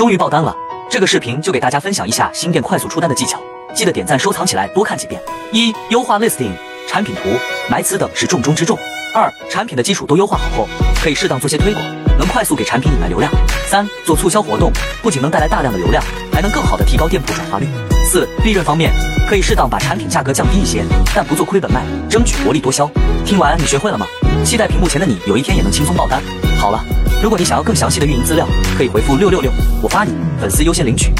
终于爆单了！这个视频就给大家分享一下新店快速出单的技巧，记得点赞收藏起来，多看几遍。一、优化 listing 产品图、埋词等是重中之重。二、产品的基础都优化好后，可以适当做些推广，能快速给产品引来流量。三、做促销活动，不仅能带来大量的流量，还能更好的提高店铺转化率。四、利润方面，可以适当把产品价格降低一些，但不做亏本卖，争取薄利多销。听完你学会了吗？期待屏幕前的你有一天也能轻松爆单。好了。如果你想要更详细的运营资料，可以回复六六六，我发你，粉丝优先领取。